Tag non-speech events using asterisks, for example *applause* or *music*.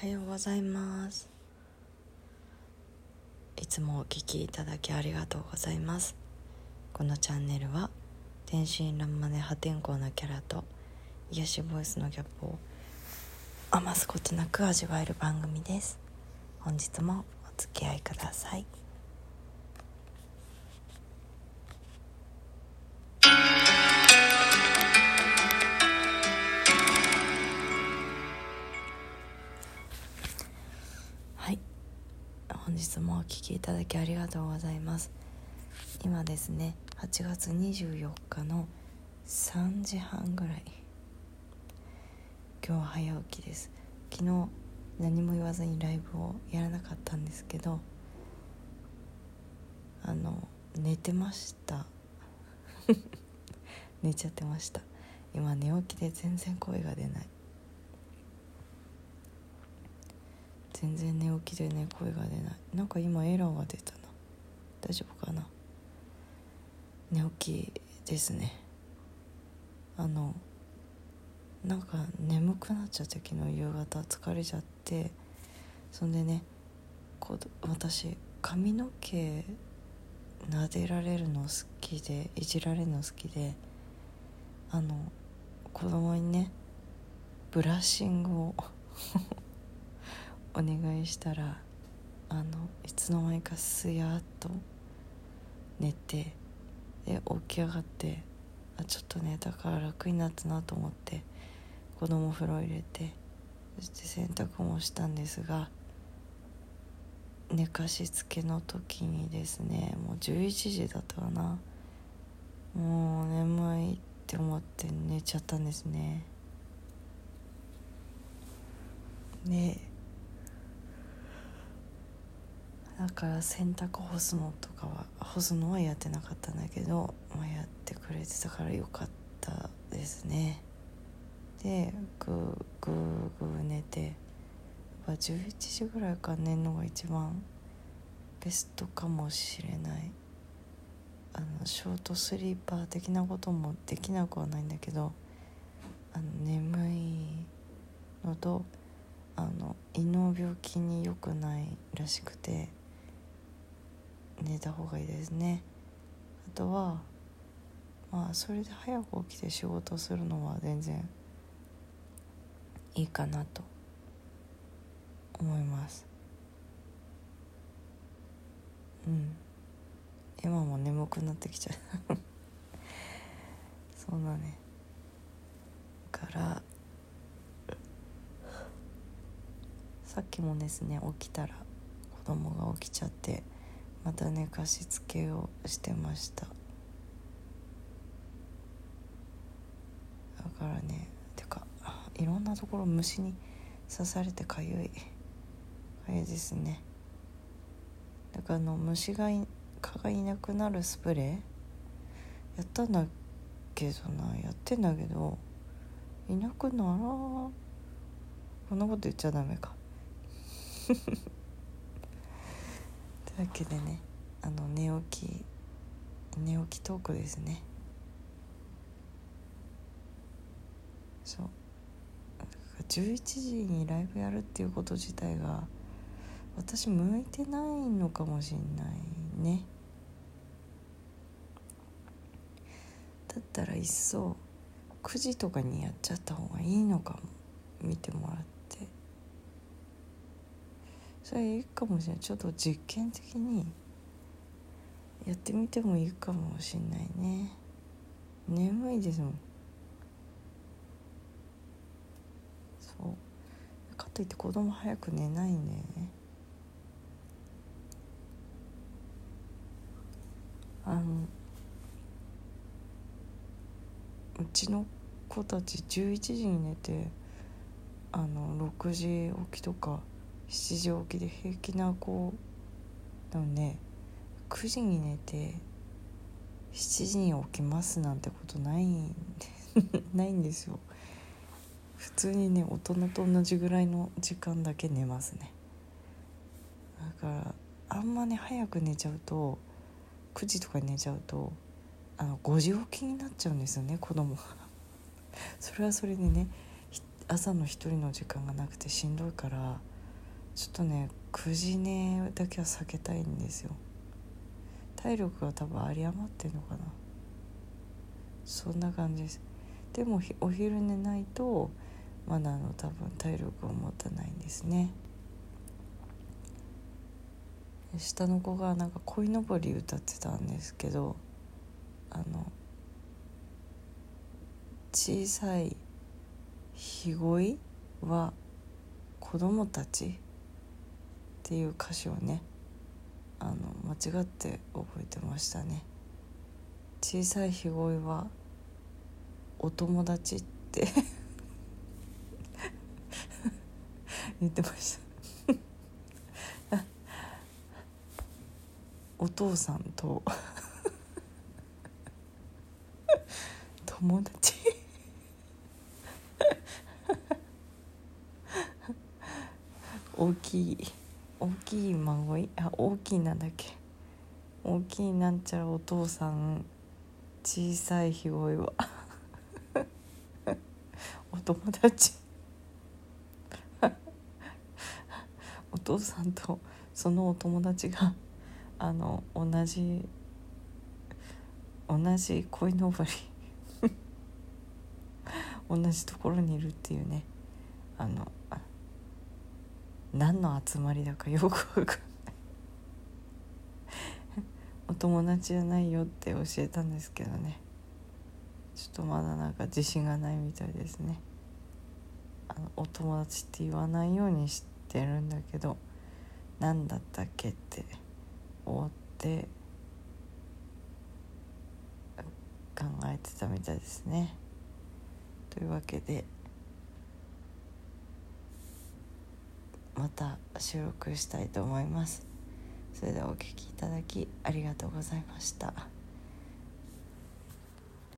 はようございます。いつもお聞きいただきありがとうございます。このチャンネルは天真爛漫で破天荒なキャラと癒しボイスのギャップを余すことなく味わえる番組です。本日もお付き合いください。きいただきありがとうございます。今ですね8月24日の3時半ぐらい。今日は早起きです。昨日何も言わずにライブをやらなかったんですけどあの寝てました。*laughs* 寝ちゃってました。今寝起きで全然声が出ない。全然寝起きでね声が出ない。なんか今エラーが出たな。大丈夫かな？寝起きですね。あのなんか眠くなっちゃって昨日夕方疲れちゃってそんでねこ私髪の毛撫でられるの好きでいじられるの好きであの子供にねブラッシングをお願いしたらあのいつの間にかすやっと寝てで起き上がってあちょっとねだから楽になったなと思って子供風呂入れてそして洗濯もしたんですが寝かしつけの時にですねもう11時だったかな。もう眠いって思って寝ちゃったんですね。でだから洗濯干すのとかは干すのはやってなかったんだけど、まあ、やってくれてたからよかったですね。でぐーぐーぐー寝てやっぱ11時ぐらいから寝るのが一番ベストかもしれない。あのショートスリーパー的なこともできなくはないんだけどあの眠いのとあの胃の病気に良くないらしくて。寝た方がいいですね。あとはまあそれで早く起きて仕事するのは全然いいかなと思います。うん。今も眠くなってきちゃう。*laughs* そんなね。からさっきもですね起きたら子供が起きちゃってまた寝かしつけをしてました。だからねてかいろんなところ虫に刺されてかゆい。かゆいですね。だからあの虫が蚊がいなくなるスプレー。やったんだけどな。やってんだけどいなくならこんなこと言っちゃダメか。わけでねあの寝起き寝起きトークですね。そう。11時にライブやるっていうこと自体が私向いてないのかもしんないね。だったらいっそ9時とかにやっちゃった方がいいのかも。見てもらって。それいいかもしれないちょっと実験的にやってみてもいいかもしんないね。眠いですもん。そう。かといって子供早く寝ないんだよね。あのうちの子たち11時に寝てあの6時起きとか7時起きで平気な子だね。9時に寝て7時に起きますなんてことない *laughs* ないんですよ。普通にね大人と同じぐらいの時間だけ寝ますね。だからあんまね早く寝ちゃうと9時とか寝ちゃうとあの5時起きになっちゃうんですよね子供が。それはそれでね朝の一人の時間がなくてしんどいからちょっとね9時寝だけは避けたいんですよ。体力が多分有り余ってんのかな。そんな感じです。でもお昼寝ないとまだあの多分体力を持たないんですね。下の子がなんか鯉のぼり歌ってたんですけどあの小さいひごいは子供たちっていう歌詞をねあの間違って覚えてましたね。小さいひごいはお友達って *laughs* 言ってました。*laughs* お父さんと友達。大きい。大きい孫いあ大きいなんだっけ？大きいなんちゃらお父さん小さいひごいは。*laughs* お友達。*laughs* お父さんとそのお友達があの同じ同じ鯉のぼり。*laughs* 同じところにいるっていうね。あの何の集まりだかよく分かんない。*laughs* お友達じゃないよって教えたんですけどね。ちょっとまだなんか自信がないみたいですね。あのお友達って言わないようにしてるんだけど何だったっけって終わって考えてたみたいですね。というわけでまた収録したいと思いますそれではお聴きいただきありがとうございました。